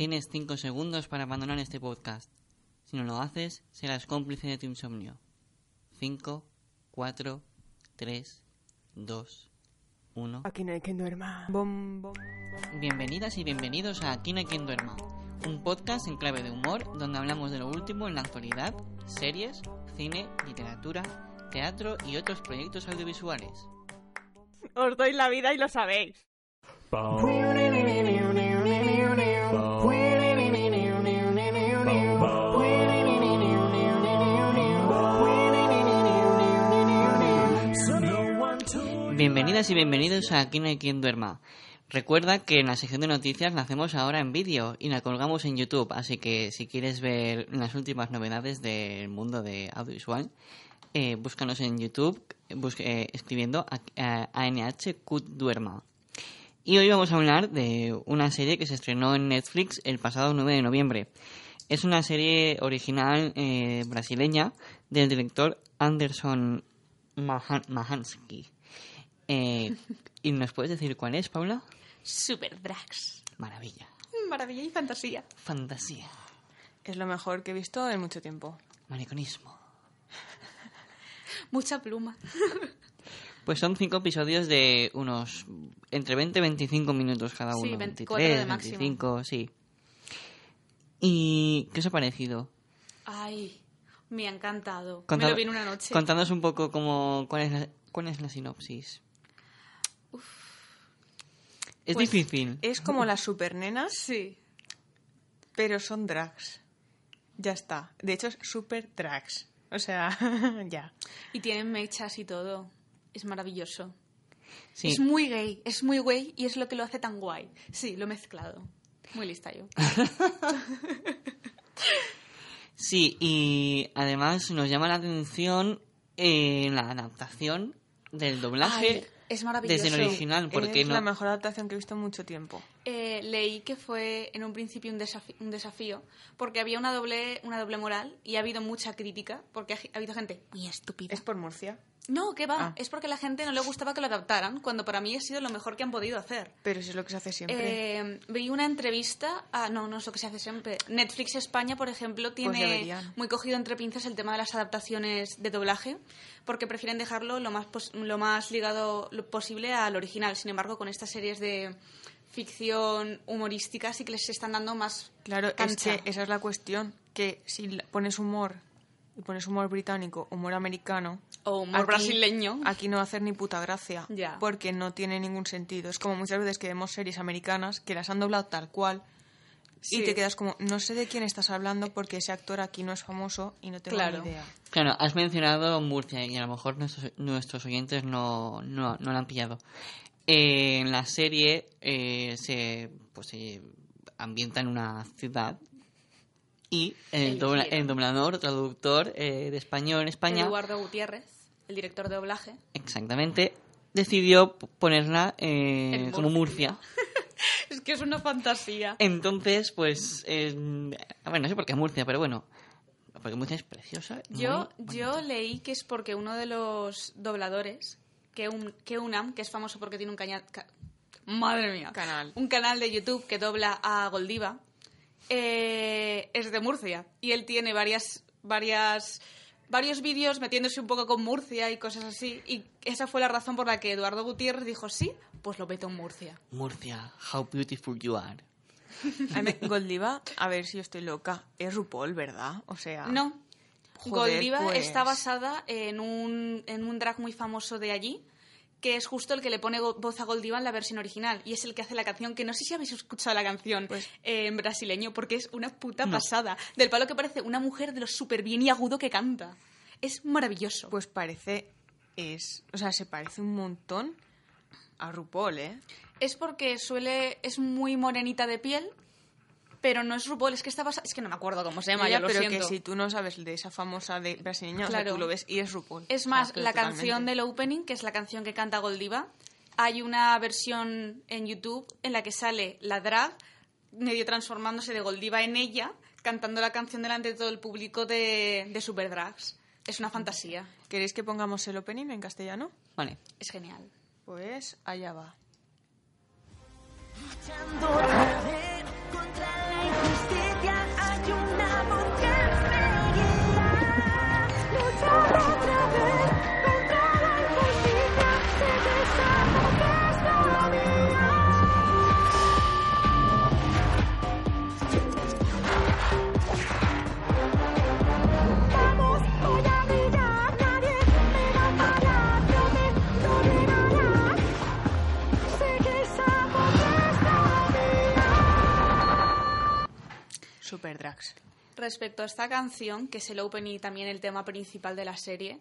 Tienes 5 segundos para abandonar este podcast. Si no lo haces, serás cómplice de tu insomnio. 5, 4, 3, 2, 1. Aquí no hay quien duerma. Bom, bom, bom. Bienvenidas y bienvenidos a Aquí no hay quien duerma, un podcast en clave de humor donde hablamos de lo último en la actualidad, series, cine, literatura, teatro y otros proyectos audiovisuales. Os doy la vida y lo sabéis. Bienvenidas y bienvenidos a Aquí no hay quien duerma. Recuerda que en la sección de noticias la hacemos ahora en vídeo y la colgamos en YouTube, así que si quieres ver las últimas novedades del mundo de audiovisual, eh, búscanos en YouTube bus- eh, escribiendo a- a- ANH Cut Duerma. Y hoy vamos a hablar de una serie que se estrenó en Netflix el pasado 9 de noviembre. Es una serie original eh, brasileña del director Anderson Mahan- Mahansky. Eh, ¿Y nos puedes decir cuál es, Paula? Super Drags. Maravilla. Maravilla y fantasía. Fantasía. Es lo mejor que he visto en mucho tiempo. Mariconismo. Mucha pluma. Pues son cinco episodios de unos entre 20 y 25 minutos cada Sí, uno. 24 de 23, máximo. 25, sí. ¿Y qué os ha parecido? Ay, me ha encantado. Me lo vi en una noche. Contadnos un poco cómo, cuál, es la, cuál es la sinopsis. Es Pues- difícil. Es como las supernenas, Sí. pero son drags. Ya está. De hecho, es super drags. O sea, ya. Y tienen mechas y todo. Es maravilloso. Sí. Es muy gay, es muy gay y es lo que lo hace tan guay. Sí, lo he mezclado. Muy lista yo. Sí, y además nos llama la atención eh, la adaptación del doblaje Ay, es maravilloso. desde el original, porque es no... la mejor adaptación que he visto en mucho tiempo. Eh, leí que fue en un principio un, desafi- un desafío porque había una doble, una doble moral y ha habido mucha crítica porque ha, ha habido gente muy estúpida. ¿Es por Murcia? No, ¿qué va? Ah. Es porque a la gente no le gustaba que lo adaptaran, cuando para mí ha sido lo mejor que han podido hacer. Pero si es lo que se hace siempre. Eh, vi una entrevista, a, no, no es lo que se hace siempre. Netflix España, por ejemplo, tiene Pues deberían. muy cogido entre pinzas el tema de las adaptaciones de doblaje, porque prefieren dejarlo lo más, pos- lo más ligado posible al original. Sin embargo, con estas series de ficción humorística sí que les están dando más Claro, es que esa es la cuestión. Que si pones humor y pones humor británico, humor americano... O humor brasileño. Aquí no va a hacer ni puta gracia. Ya. Porque no tiene ningún sentido. Es como muchas veces que vemos series americanas que las han doblado tal cual Sí. y te quedas como, no sé de quién estás hablando porque ese actor aquí no es famoso y no tengo Claro. ni idea. Claro, has mencionado Murcia y a lo mejor nuestros, nuestros oyentes no, no, no lo han pillado. Eh, en la serie eh, se, pues, se ambienta en una ciudad y el, dobla- el doblador o traductor eh, de español en España, Eduardo Gutiérrez, el director de doblaje. exactamente, decidió ponerla eh, En como Murcia. Es que es una fantasía. Entonces, pues, eh, bueno, no sé por qué Murcia, pero bueno, porque Murcia es preciosa. Yo, yo leí que es porque uno de los dobladores, que, un, que Unam, que es famoso porque tiene un caña- ca- madre mía, Canal. un canal de YouTube que dobla a Goldiva, eh, es de Murcia y él tiene varias, varias, varios vídeos metiéndose un poco con Murcia y cosas así y esa fue la razón por la que Eduardo Gutiérrez dijo sí, pues lo meto en Murcia. Murcia, how beautiful you are. Goldiva, a ver si yo estoy loca, es RuPaul, ¿verdad? O sea... No. Joder, Goldiva pues. está basada en un, en un drag muy famoso de allí, que es justo el que le pone voz a Goldiva en la versión original. Y es el que hace la canción, que no sé si habéis escuchado la canción Pues- eh, en brasileño, porque es una puta pasada. Del palo que parece una mujer de lo súper bien y agudo que canta. Es maravilloso. Pues parece... es O sea, se parece un montón a RuPaul, ¿eh? es porque suele... es muy morenita de piel, pero no es RuPaul, es que está basada... Es que no me acuerdo cómo se llama, Ya, yo lo pero siento. que si tú no sabes de esa famosa de brasileña, o sea, Claro. tú lo ves y es RuPaul. Es más, la totalmente. canción del opening, que es la canción que canta Goldiva, hay una versión en YouTube en la que sale la drag medio transformándose de Goldiva en ella, cantando la canción delante de todo el público de, de Super Drags. Es una fantasía. ¿Queréis que pongamos el opening en castellano? Vale. Es genial. Pues allá va justicia hay una voz que me guía. Super drags. Respecto a esta canción, que es el open y también el tema principal de la serie,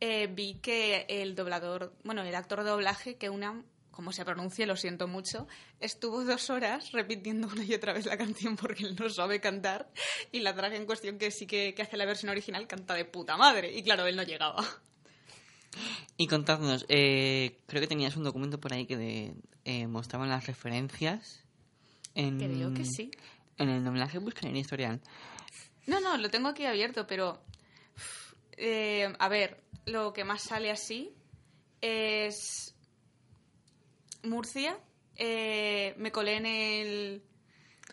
eh, vi que el doblador, bueno, el actor de doblaje, que una, como se pronuncia, lo siento mucho, estuvo dos horas repitiendo una y otra vez la canción porque él no sabe cantar y la drag en cuestión que sí que, que hace la versión original canta de puta madre y claro, él no llegaba. Y contadnos, eh, creo que tenías un documento por ahí que de- eh, mostraban las referencias. En, Creo que sí. En el doblaje buscan en historial. No, no, lo tengo aquí abierto, pero. eh, a ver, lo que más sale así es. Murcia. eh, me colé en el.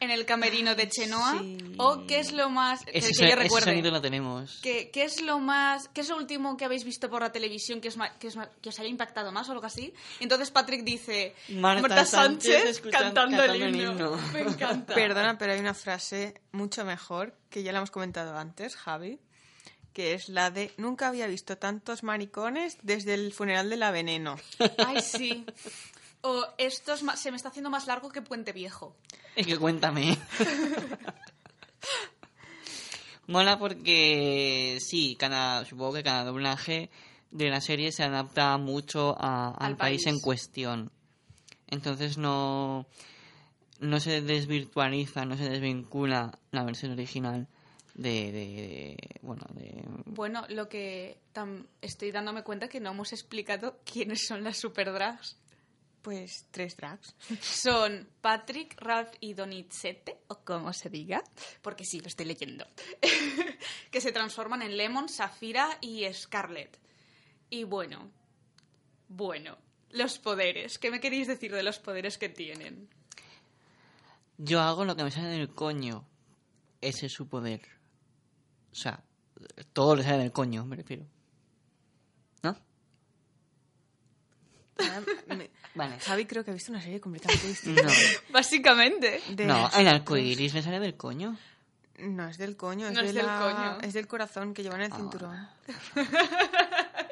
En el camerino de Chenoa. sí. O qué es lo más. que- Ese, que, so- yo ese recuerde. sonido lo tenemos. ¿Qué, qué es lo más. ¿Qué es lo último que habéis visto por la televisión que os, ma- que os, ma- que os haya impactado más o algo así? Entonces Patrick dice. Marta Sánchez escuchan- cantando, el cantando el himno. himno. Me encanta. Perdona, pero hay una frase mucho mejor que ya la hemos comentado antes, Javi, que es la de nunca había visto tantos maricones desde el funeral de la veneno. Ay, sí. O esto es ma- se me está haciendo más largo que Puente Viejo. Es que cuéntame. Mola porque sí, cada, supongo que cada doblaje de la serie se adapta mucho a- al, Al país. en cuestión. Entonces no, no se desvirtualiza, no se desvincula la versión original de, de- de- bueno, de, Bueno, lo que estoy dándome cuenta que no hemos explicado quiénes son las superdrags. Pues tres drags. Son Patrick, Ralph y Donizetti, o como se diga, porque sí, lo estoy leyendo, que se transforman en Lemon, Safira y Scarlet. Y bueno, bueno, los poderes. ¿Qué me queréis decir de los poderes que tienen? Yo hago lo que me sale del coño. Ese es su poder. O sea, todo le sale del coño, me refiero. ¿No? Ah, me- Vale. Javi creo que ha visto una serie completamente distinta. No, Básicamente. De no el arcoiris me sale del coño. No, es del coño, es, No de es del la- coño. es del corazón que llevan en el Ah. cinturón.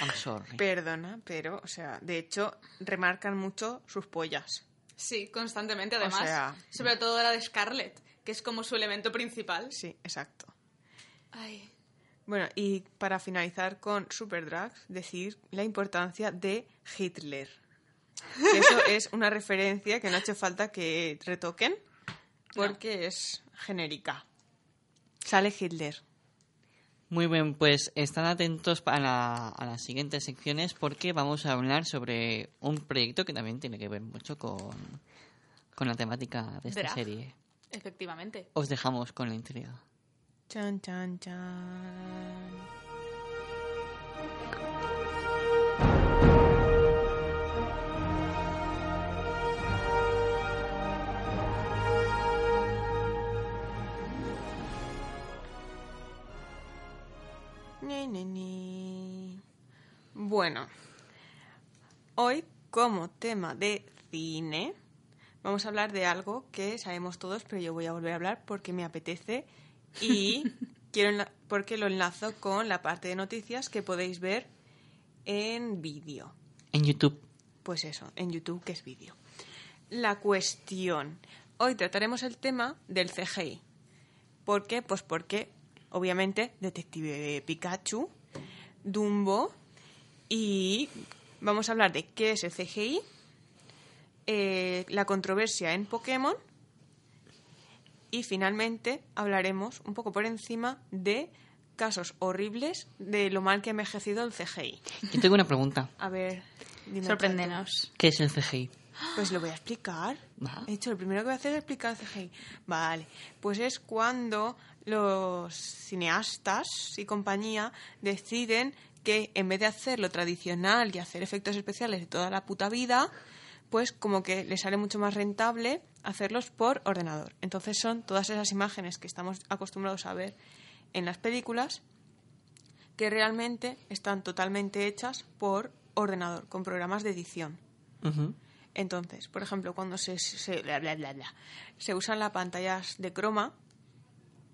I'm sorry. Perdona, pero, o sea, de hecho, remarcan mucho sus pollas. Sí, constantemente, además. sea- Sobre todo la de Scarlett, que es como su elemento principal. Sí, exacto. Ay. Bueno, y para finalizar con Superdrags, decir la importancia de Hitler. Eso es una referencia que no ha hecho falta que retoquen porque es genérica. Sale Hitler. Muy bien, pues estad atentos a, la- a las siguientes secciones porque vamos a hablar sobre un proyecto que también tiene que ver mucho con, con la temática de esta serie. Efectivamente. Os dejamos con la intriga. Chan, chan, chan. Ni, ni, ni. Bueno, hoy como tema de cine vamos a hablar de algo que sabemos todos, pero yo voy a volver a hablar porque me apetece y quiero porque lo enlazo con la parte de noticias que podéis ver en vídeo. En YouTube. Pues eso, en YouTube que es vídeo. La cuestión. Hoy trataremos el tema del CGI. ¿Por qué? Pues porque, obviamente, Detective Pikachu, Dumbo y vamos a hablar de qué es el CGI, eh, la controversia en Pokémon y finalmente hablaremos un poco por encima de casos horribles de lo mal que ha envejecido el CGI. Yo tengo una pregunta. A ver, dime, Sorpréndenos. ¿Qué es el CGI? Pues lo voy a explicar. He dicho, lo primero que voy a hacer es explicar CGI. Vale, pues es cuando los cineastas y compañía deciden que en vez de hacer lo tradicional y hacer efectos especiales de toda la puta vida, pues como que les sale mucho más rentable hacerlos por ordenador. Entonces son todas esas imágenes que estamos acostumbrados a ver en las películas que realmente están totalmente hechas por ordenador, con programas de edición. Entonces, por ejemplo, cuando se, se, bla, bla, bla, se usan las pantallas de croma,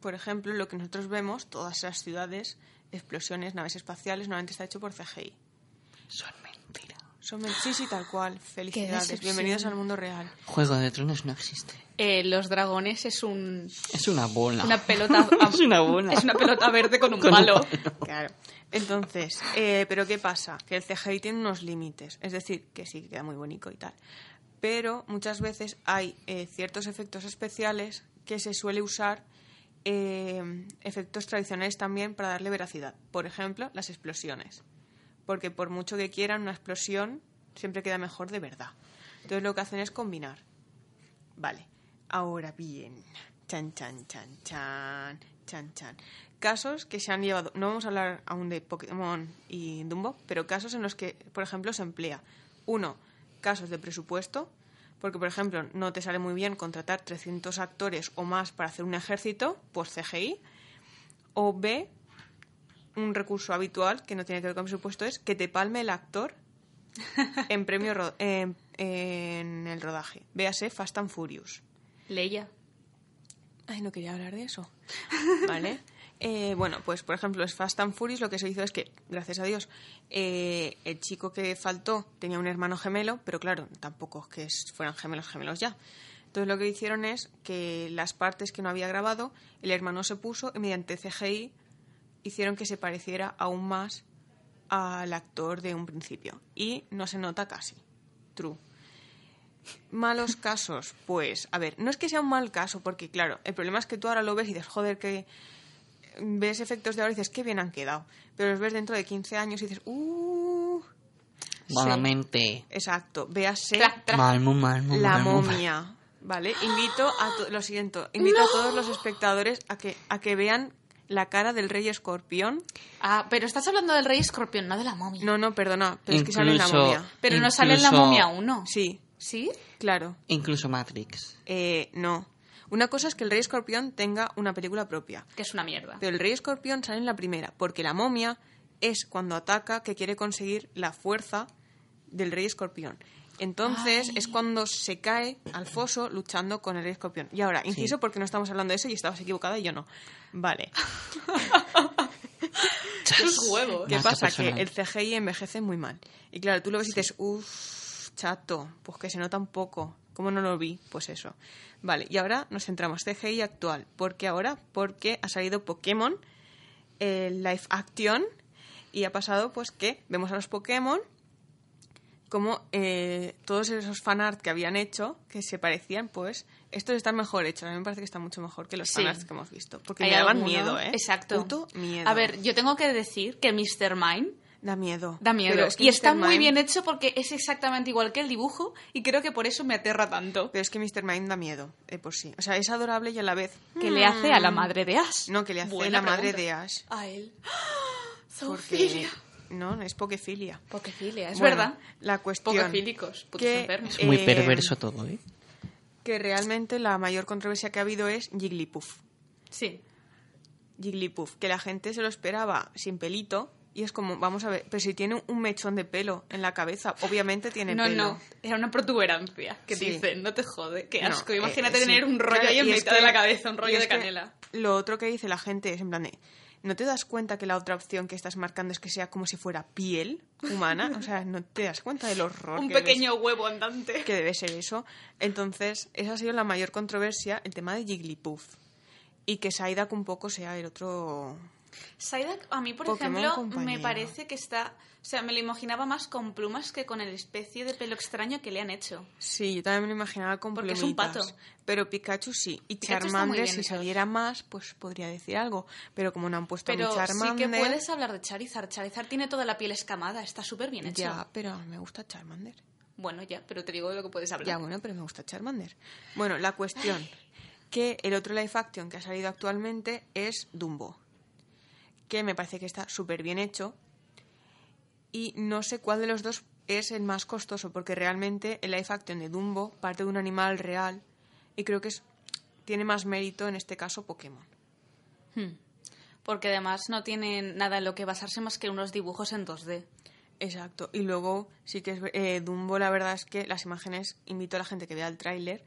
por ejemplo, lo que nosotros vemos, todas esas ciudades, explosiones, naves espaciales, normalmente está hecho por CGI. Son. Son sí, sí, tal cual. Felicidades. Bienvenidos al mundo real. Juego de Tronos no existe. Eh, los dragones es un Es una bola. una pelota Es una bola. es una pelota verde con un Con un palo. Claro. Entonces, eh, ¿pero qué pasa? Que el CGI tiene unos límites. Es decir, que sí, queda muy bonito y tal. Pero muchas veces hay eh, ciertos efectos especiales que se suele usar eh, efectos tradicionales también para darle veracidad. Por ejemplo, las explosiones. Porque por mucho que quieran, una explosión siempre queda mejor de verdad. Entonces lo que hacen es combinar. Vale. Ahora bien. Chan, chan, chan, chan, chan, chan. Casos que se han llevado. No vamos a hablar aún de Pokémon y Dumbo, pero casos en los que, por ejemplo, se emplea. Uno, casos de presupuesto. Porque, por ejemplo, no te sale muy bien contratar 300 actores o más para hacer un ejército, pues CGI. O B, un recurso habitual que no tiene que ver con presupuesto es que te palme el actor en premio ro- en, en el rodaje. Véase Fast and Furious. Leia. Ay, no quería hablar de eso. Vale. Eh, bueno, pues por ejemplo, es Fast and Furious lo que se hizo es que, gracias a Dios, eh, el chico que faltó tenía un hermano gemelo, pero claro, tampoco es que fueran gemelos gemelos ya. Entonces lo que hicieron es que las partes que no había grabado, el hermano se puso y mediante CGI hicieron que se pareciera aún más al actor de un principio. Y no se nota casi. True. Malos casos, pues, a ver, no es que sea un mal caso, porque claro, el problema es que tú ahora lo ves y dices, joder, que ves efectos de ahora y dices, qué bien han quedado. Pero los ves dentro de 15 años y dices, uh. Malamente. Exacto, véase Tra- tra- Malmo, malmo, la momia. ¿Vale? Invito a to- lo siento, invito a todos los espectadores a que, a que vean la cara del rey escorpión. Ah, pero estás hablando del rey escorpión, no de la momia. No, no, perdona, pero es que sale en la momia. pero no sale en la momia 1. Sí, ¿Sí? claro. Incluso Matrix. Eh, no. Una cosa es que el rey escorpión tenga una película propia. Que es una mierda. Pero el rey escorpión sale en la primera, porque la momia es cuando ataca que quiere conseguir la fuerza del rey escorpión. Entonces Ay. es cuando se cae al foso luchando con el escorpión. Y ahora, inciso porque no estamos hablando de eso y estabas equivocada y yo no. Vale. Los huevos. ¿Qué pasa? personal. Que el CGI envejece muy mal. Y claro, tú lo ves y dices, uff, chato, pues que se nota un poco. ¿Cómo no lo vi? Pues eso. Vale, y ahora nos centramos CGI actual. ¿Por qué ahora? Porque ha salido Pokémon, el live action, y ha pasado pues que vemos a los Pokémon como eh, todos esos fanart que habían hecho, que se parecían, pues estos están mejor hechos. A mí me parece que están mucho mejor que los Sí. fanarts que hemos visto. Porque me daban alguno- miedo, ¿eh? Exacto. Puto miedo. A ver, yo tengo que decir que Mr. Mine Da miedo. da miedo. Pero es que y está muy Mime- bien hecho porque es exactamente igual que el dibujo y creo que por eso me aterra tanto. Pero es que Mr. Mime da miedo, de por sí. O sea, es adorable y a la vez... Que le hace a la mm, madre de Ash. No, que le hace Buena la madre de Ash. A él. Porque... No, no es pokefilia. Pokefilia, es Bueno, verdad. La cuestión... Pokefílicos, putos que, enfermos. Es muy eh, perverso todo, ¿eh? Que realmente la mayor controversia que ha habido es Jigglypuff. Sí. Jigglypuff, que la gente se lo esperaba sin pelito y es como, vamos a ver, pero si tiene un mechón de pelo en la cabeza, obviamente tiene No, pelo. no, era una protuberancia que Sí. dicen, no te jode, qué No, asco. eh, Imagínate sí. tener un rollo Claro, ahí en mitad que- de la cabeza, un y rollo es de que canela. Lo otro que dice la gente es en plan de, ¿no te das cuenta que la otra opción que estás marcando es que sea como si fuera piel humana? O sea, ¿no te das cuenta del horror Un que pequeño huevo andante. que debe ser eso. Entonces, esa ha sido la mayor controversia, el tema de Jigglypuff. Y que Psyduck un poco sea el otro... Psyduck, a mí, por Pokémon ejemplo, compañero. me parece que está... O sea, me lo imaginaba más con plumas que con el especie de pelo extraño que le han hecho. Sí, yo también me lo imaginaba con Porque es un pato. Pero Pikachu sí. Y Pikachu Charmander, si saliera más, pues podría decir algo. Pero como no han puesto a mi Pero sí Charmander... que puedes hablar de Charizard. Charizard tiene toda la piel escamada, está súper bien hecho. Ya, pero me gusta Charmander. Bueno, ya, pero te digo de lo que puedes hablar. Ya, bueno, pero me gusta Charmander. Bueno, la cuestión, que el otro live action que ha salido actualmente es Dumbo, que me parece que está súper bien hecho y no sé cuál de los dos es el más costoso, porque realmente el live action de Dumbo parte de un animal real y creo que es, tiene más mérito en este caso Pokémon. Hmm. Porque además no tienen nada en lo que basarse más que unos dibujos en 2D. Exacto. Y luego sí que es eh, Dumbo, la verdad es que las imágenes, invito a la gente que vea el tráiler,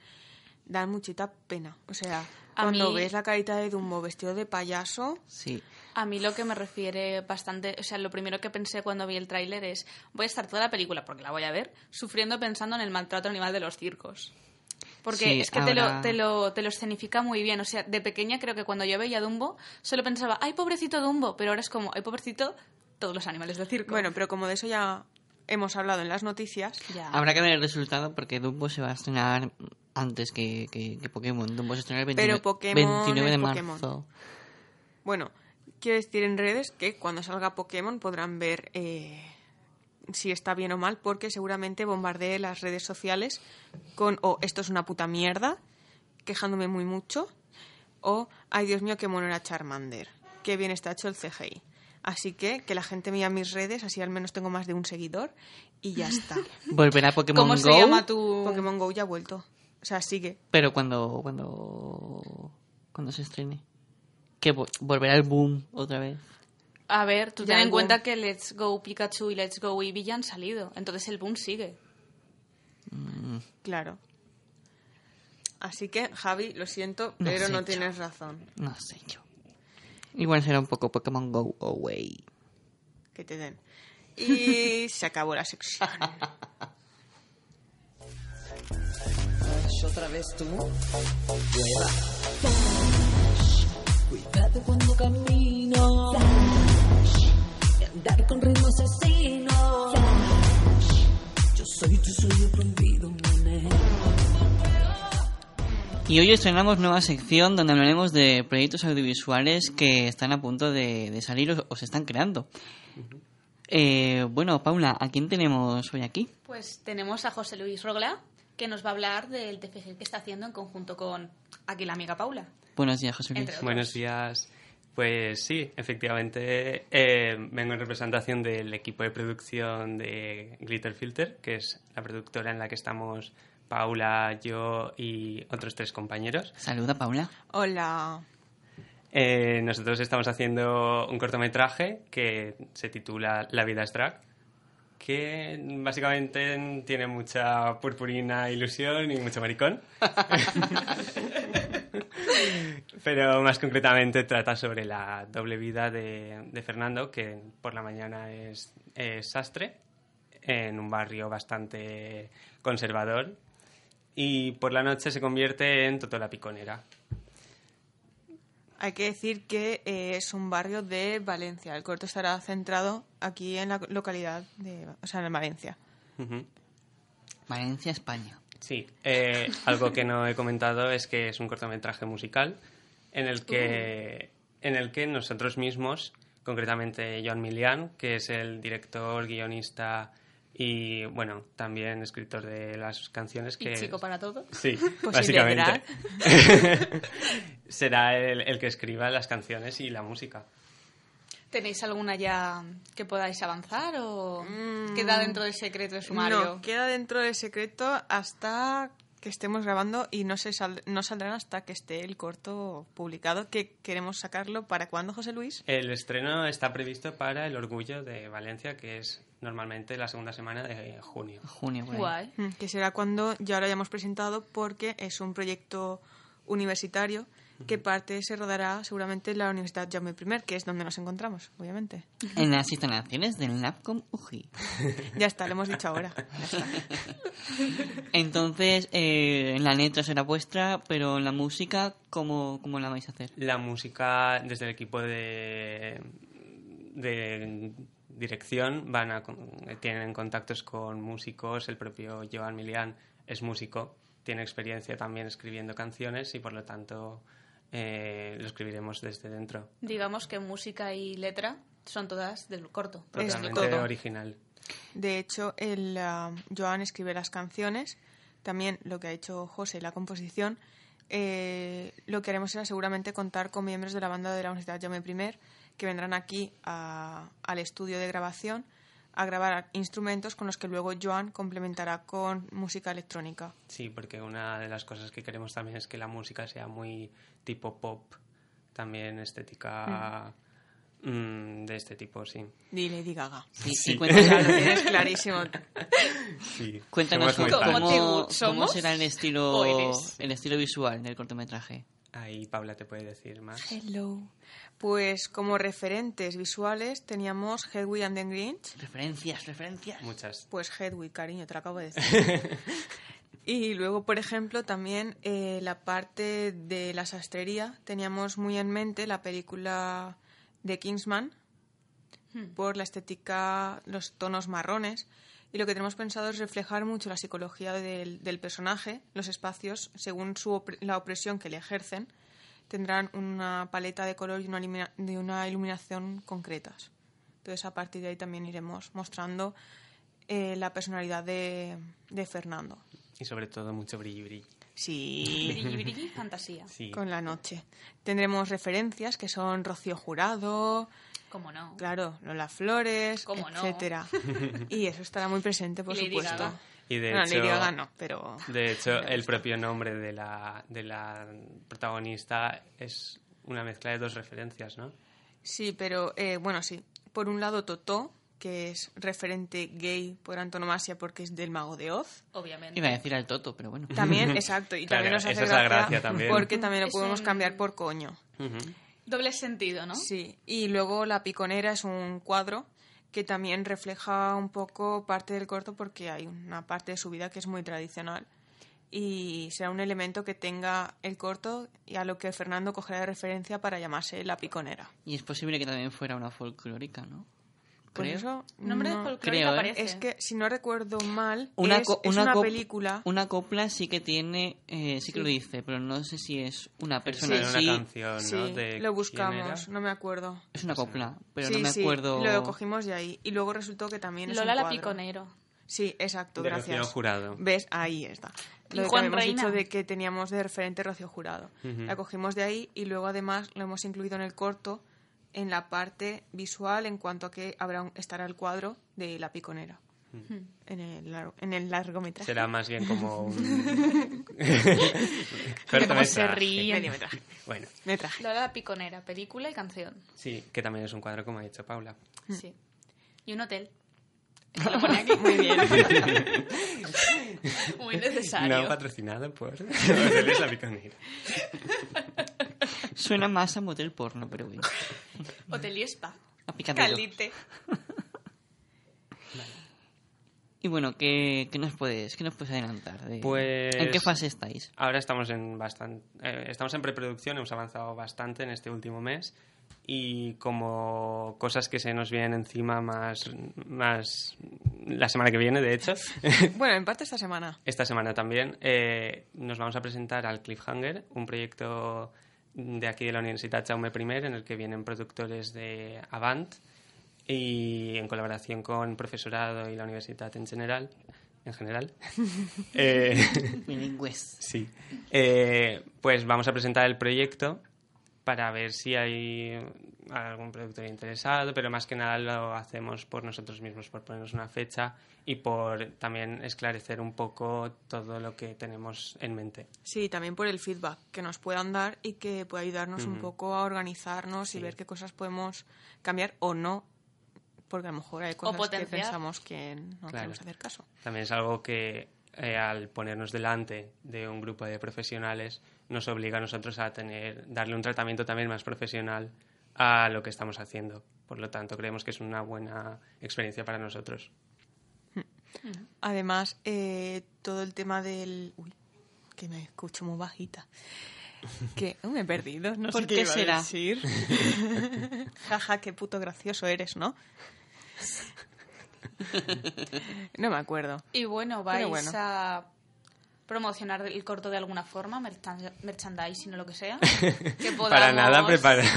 dan muchita pena. O sea, cuando mí- ves la carita de Dumbo vestido de payaso, Sí. A mí lo que me refiere bastante, o sea, lo primero que pensé cuando vi el tráiler es, voy a estar toda la película, porque la voy a ver, sufriendo pensando en el maltrato animal de los circos. Porque Sí, es que te, lo, te, lo, te lo escenifica muy bien. O sea, de pequeña creo que cuando yo veía Dumbo, solo pensaba, ay, pobrecito Dumbo, pero ahora es como, ay, pobrecito todos los animales del circo. bueno, pero como de eso ya hemos hablado en las noticias, ya. Habrá que ver el resultado porque Dumbo se va a estrenar antes que, que, que Pokémon. Dumbo se estrena el 29, Pero Pokémon 29 de marzo. Pokémon. bueno, quiero decir en redes que cuando salga Pokémon podrán ver eh, si está bien o mal, porque seguramente bombardeé las redes sociales con o esto es una puta mierda, quejándome muy mucho, o ay Dios mío, qué mono era Charmander, qué bien está hecho el CGI. Así que que la gente mira mis redes, así al menos tengo más de un seguidor y ya está. Volverá Pokémon ¿Cómo Go. se llama tu...? Pokémon Go ya ha vuelto. O sea, sigue. Pero cuando, cuando, cuando se estrene. Que vo- volverá el boom otra vez. A ver, tú ten en cuenta que Let's Go Pikachu y Let's Go Eevee ya han salido. Entonces el boom sigue. Claro. Así que, Javi, lo siento, No pero no yo. tienes razón. No sé yo. Igual será un poco Pokémon Go Away. Que te den. Y se acabó la sección. otra vez tú. Llueva. Cuidado cuando camino. Andar con ritmo asesino. Yo soy tu sueño prohibido, nene. Y hoy estrenamos nueva sección donde hablaremos de proyectos audiovisuales que están a punto de, de salir o, o se están creando. Eh, bueno, Paula, ¿a quién tenemos hoy aquí? Pues tenemos a José Luis Rogla, que nos va a hablar del TFG que está haciendo en conjunto con aquí la amiga Paula. Buenos días, José Luis. Buenos días. Pues sí, efectivamente eh, vengo en representación del equipo de producción de Glitter Filter, que es la productora en la que estamos Paula, yo y otros tres compañeros. Saluda, Paula. Hola. Eh, nosotros estamos haciendo un cortometraje que se titula La vida es drag, que básicamente tiene mucha purpurina, ilusión y mucho maricón. Pero más concretamente trata sobre la doble vida de, Fernando, que por la mañana es, es sastre en un barrio bastante conservador y por la noche se convierte en Toto la Piconera. Hay que decir que eh, es un barrio de Valencia. El corto estará centrado aquí en la localidad de... O sea, en Valencia. Valencia, España. Sí, eh, algo que no he comentado es que es un cortometraje musical en el que, en el que nosotros mismos, concretamente Joan Milian, que es el director, guionista y, bueno, también escritor de las canciones que... Y chico para todo. Sí, Posible básicamente. Será el, el que escriba las canciones y la música. ¿Tenéis alguna ya que podáis avanzar o queda dentro del secreto de sumario? No, queda dentro del secreto hasta que estemos grabando y no, se sal- no saldrán hasta que esté el corto publicado, que queremos sacarlo para cuándo, José Luis. El estreno está previsto para el Orgullo de Valencia, que es normalmente la segunda semana de junio. Junio. Guay. Mm, Que será cuando ya lo hayamos presentado porque es un proyecto universitario que parte se rodará seguramente en la Universidad Jaume I, que es donde nos encontramos, obviamente. En las instalaciones del NAPCOM UJI. Ya está, lo hemos dicho ahora. Ya está. Entonces, eh, la letra será vuestra, pero la música, ¿cómo, cómo la vais a hacer? La música desde el equipo de, de dirección van a, tienen contactos con músicos. El propio Joan Milian es músico, tiene experiencia también escribiendo canciones y por lo tanto eh, lo escribiremos desde dentro. Digamos que música y letra son todas del corto. Es Totalmente todo. original. De hecho, el ah, Joan escribe las canciones, también lo que ha hecho José, la composición. Eh, lo que haremos será seguramente contar con miembros de la banda de la Universidad Jaume I que vendrán aquí a- al estudio de grabación a grabar instrumentos con los que luego Joan complementará con música electrónica. Sí, porque una de las cosas que queremos también es que la música sea muy tipo pop, también estética Mm, de este tipo, sí. Di Lady Gaga. Y Sí. cuéntanos, Claro, tienes clarísimo. sí. cuéntanos cómo. ¿Cómo cómo será el estilo, el estilo visual del cortometraje. Ahí Paula te puede decir más. Hello. Pues como referentes visuales teníamos Hedwig and the Grinch. Referencias, referencias. Muchas. Pues Hedwig, cariño, te lo acabo de decir. y luego, por ejemplo, también eh, la parte de la sastrería. Teníamos muy en mente la película de Kingsman por la estética, los tonos marrones. Y lo que tenemos pensado es reflejar mucho la psicología del, del personaje, los espacios, según su opre- la opresión que le ejercen, tendrán una paleta de color y una, ilumina- de una iluminación concretas. Entonces, a partir de ahí también iremos mostrando eh, la personalidad de, de Fernando. Y sobre todo mucho brilli brilli. Sí, Brilli, brilli, fantasía. Sí. con la noche. Tendremos referencias que son Rocío Jurado, ¿Cómo no? claro, Lola Flores, ¿Cómo no? etcétera. Y eso estará muy presente, por Lady supuesto. Gaga. Y de Bueno, hecho, Lady Gaga no, pero... de hecho el propio nombre de la, de la protagonista es una mezcla de dos referencias, ¿no? Sí, pero eh, bueno, sí. Por un lado, Totó, que es referente gay por antonomasia porque es del Mago de Oz. Obviamente. Iba a decir al Toto, pero bueno. También, exacto, y Claro, también nos hace gracia, gracia también. porque también lo Es podemos un- cambiar por coño. Doble sentido, ¿no? Sí, y luego La Piconera es un cuadro que también refleja un poco parte del corto porque hay una parte de su vida que es muy tradicional y será un elemento que tenga el corto y a lo que Fernando cogerá de referencia para llamarse La Piconera. Y es posible que también fuera una folclórica, ¿no? Por Creo. eso Nombre de no- folclórica creo, ¿eh? aparece. es que si no recuerdo mal Una, es, es una película Una copla sí que tiene, eh, sí que Sí. lo dice, pero no sé si es una persona Era en una sí. canción, ¿no? sí, De lo buscamos, no me acuerdo. Es una copla, pero sí, no me sí, acuerdo. lo cogimos de ahí y luego resultó que también es Lola un la. Piconero. Sí, exacto, De gracias. Rocío Jurado. ¿Ves? Ahí está. ¿Y Lo que Juan habíamos Reina? dicho de que teníamos de referente Rocío Jurado. La cogimos de ahí y luego además lo hemos incluido en el corto en la parte visual en cuanto a que habrá un- estará el cuadro de la piconera. En el, en el largometraje. Será más bien como un... cómo se ríen. Mediometraje. Bueno, Metraje. Lola la Piconera, película y canción. sí, que también es un cuadro, como ha dicho Paula. Sí. Y un hotel. Es que lo pone aquí. Muy bien. Muy necesario. No patrocinado por Hoteles La Piconera. Suena más a motel porno, pero bueno. Hotel y spa. A. Calite. Y bueno, ¿qué, qué nos puedes, qué nos puedes adelantar? de- Pues- ¿En qué fase estáis? Ahora estamos en bastante, estamos en preproducción, hemos avanzado bastante en este último mes y como cosas que se nos vienen encima más, más la semana que viene, de hecho, bueno, en parte esta semana. esta semana también, eh, nos vamos a presentar al Cliffhanger, un proyecto de aquí de la Universidad Jaume I en el que vienen productores de Avant y en colaboración con profesorado y la universidad en general. En general. Eh, Bilingües. Sí. Eh, pues vamos a presentar el proyecto para ver si hay algún productor interesado, pero más que nada lo hacemos por nosotros mismos, por ponernos una fecha y por también esclarecer un poco todo lo que tenemos en mente. Sí, también por el feedback que nos puedan dar y que pueda ayudarnos un poco a organizarnos y ver qué cosas podemos cambiar o no, porque a lo mejor hay cosas que pensamos que no Claro. queremos hacer caso. También es algo que eh, al ponernos delante de un grupo de profesionales nos obliga a nosotros a tener darle un tratamiento también más profesional a lo que estamos haciendo. Por lo tanto, creemos que es una buena experiencia para nosotros. Además, eh, todo el tema del... Uy, que me escucho muy bajita. Que uh, me he perdido, no ¿Por sé qué qué será? decir. Jaja, qué puto gracioso eres, ¿no? no me acuerdo. Y bueno, vais bueno. a promocionar el corto de alguna forma, merchan- merchandising o lo que sea. Que podamos... Para nada preparado.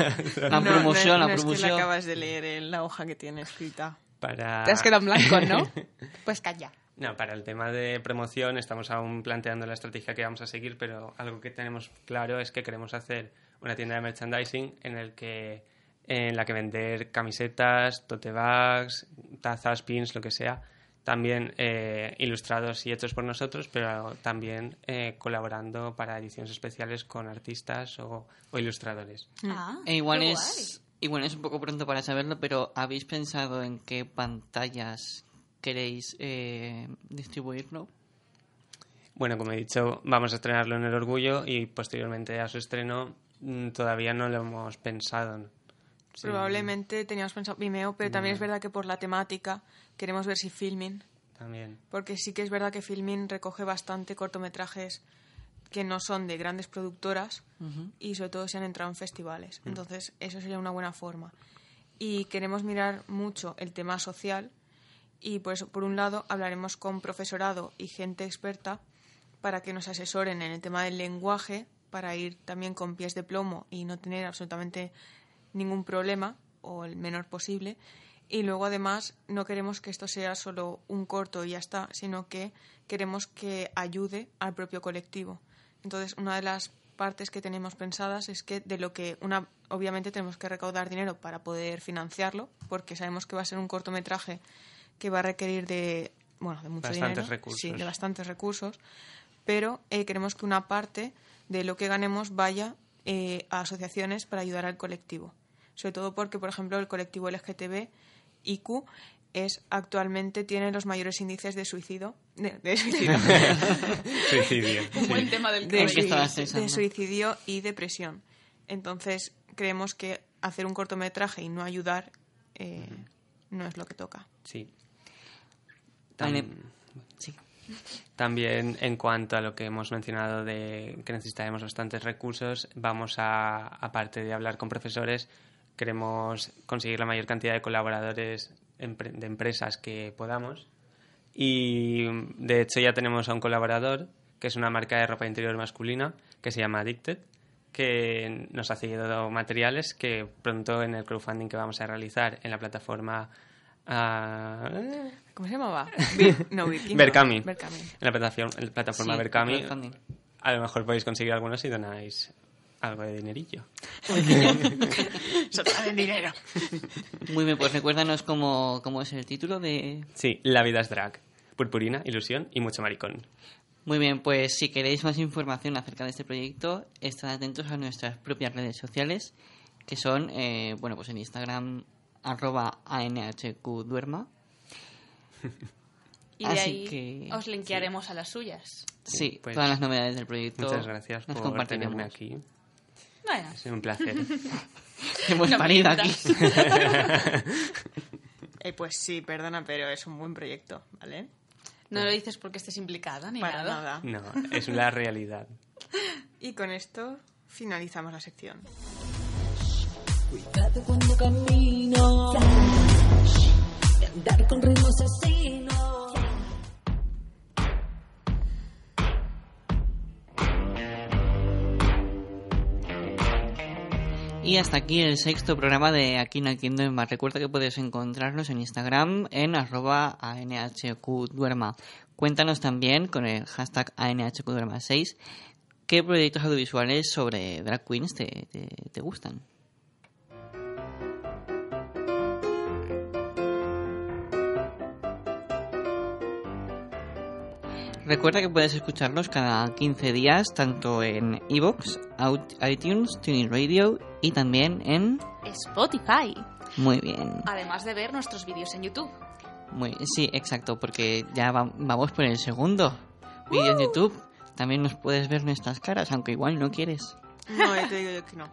La No, promoción, no, la no es que promoción. la acabas de leer en la hoja que tiene escrita. Para... Te has quedado en blanco, ¿no? Pues calla. No, para el tema de promoción estamos aún planteando la estrategia que vamos a seguir, pero algo que tenemos claro es que queremos hacer una tienda de merchandising en el que en la que vender camisetas, tote bags, tazas, pins, lo que sea, también eh, ilustrados y hechos por nosotros, pero también eh, colaborando para ediciones especiales con artistas o, o ilustradores. Ah, E igual es bueno, es un poco pronto para saberlo, pero ¿habéis pensado en qué pantallas queréis eh, distribuirlo? Bueno, como he dicho, vamos a estrenarlo en el Orgullo y posteriormente a su estreno mm, todavía no lo hemos pensado. Sí. Probablemente teníamos pensado Vimeo, pero también es verdad que por la temática queremos ver si Filmin, También. porque sí que es verdad que Filmin recoge bastante cortometrajes que no son de grandes productoras y sobre todo se han entrado en festivales. Entonces, eso sería una buena forma. Y queremos mirar mucho el tema social y por eso, por un lado, hablaremos con profesorado y gente experta para que nos asesoren en el tema del lenguaje, para ir también con pies de plomo y no tener absolutamente ningún problema o el menor posible. Y luego, además, no queremos que esto sea solo un corto y ya está, sino que queremos que ayude al propio colectivo. Entonces, una de las partes que tenemos pensadas es que de lo que una obviamente tenemos que recaudar dinero para poder financiarlo, porque sabemos que va a ser un cortometraje que va a requerir de bueno, de mucho Bastantes dinero, recursos. sí, de bastantes recursos, pero eh, queremos que una parte de lo que ganemos vaya eh, a asociaciones para ayudar al colectivo. Sobre todo porque, por ejemplo, el colectivo LGTB IQ es actualmente tiene los mayores índices de suicidio, de, de suicidio, Suicidio. Un sí. buen tema del de, ¿En qué estabas de suicidio y depresión. Entonces, creemos que hacer un cortometraje y no ayudar eh, no es lo que toca. Sí. Vale. Sí. También en cuanto a lo que hemos mencionado de que necesitaremos bastantes recursos, vamos a, aparte de hablar con profesores, queremos conseguir la mayor cantidad de colaboradores de empresas que podamos. Y de hecho ya tenemos a un colaborador, que es una marca de ropa interior masculina, que se llama Addicted, que nos ha cedido materiales que pronto en el crowdfunding que vamos a realizar en la plataforma... ah, ¿Cómo se llamaba? Bir- no, Birkin, no. Berkami. Berkami. En la plataforma, en la plataforma Sí, Berkami, a lo mejor podéis conseguir algunos si donáis algo de dinerillo. Soltar el dinero. Muy bien, pues recuérdanos cómo, cómo es el título de... Sí, la vida es drag. Purpurina, ilusión y mucho maricón. Muy bien, pues si queréis más información acerca de este proyecto, estad atentos a nuestras propias redes sociales, que son, eh, bueno, pues en Instagram, arroba anhqduerma. Y de Así ahí que- os linkearemos a las suyas. Sí, pues, todas las novedades del proyecto. Muchas gracias las por tenerme aquí. Bueno, Ha sido un placer. Hemos No parido aquí. Eh, pues sí, perdona, pero es un buen proyecto, ¿vale? no lo dices porque estés implicada ni Para nada. nada. No, es la realidad. Y con esto finalizamos la sección. Cuidado cuando camino. Con ritmo asesino. Y hasta aquí el sexto programa de entiendo en más. Recuerda que puedes encontrarnos en Instagram en arroba anhqduerma. Cuéntanos también con el hashtag anhqduerma6 qué proyectos audiovisuales sobre drag queens te, te gustan. Recuerda que puedes escucharnos cada 15 días tanto en iVoox, Out- iTunes, Tuning Radio y también en... Spotify. Muy bien. Además de ver nuestros vídeos en YouTube. Muy, sí, exacto, porque ya va- vamos por el segundo vídeo en YouTube. También nos puedes ver nuestras caras, aunque igual no quieres. No, ya te digo yo que no.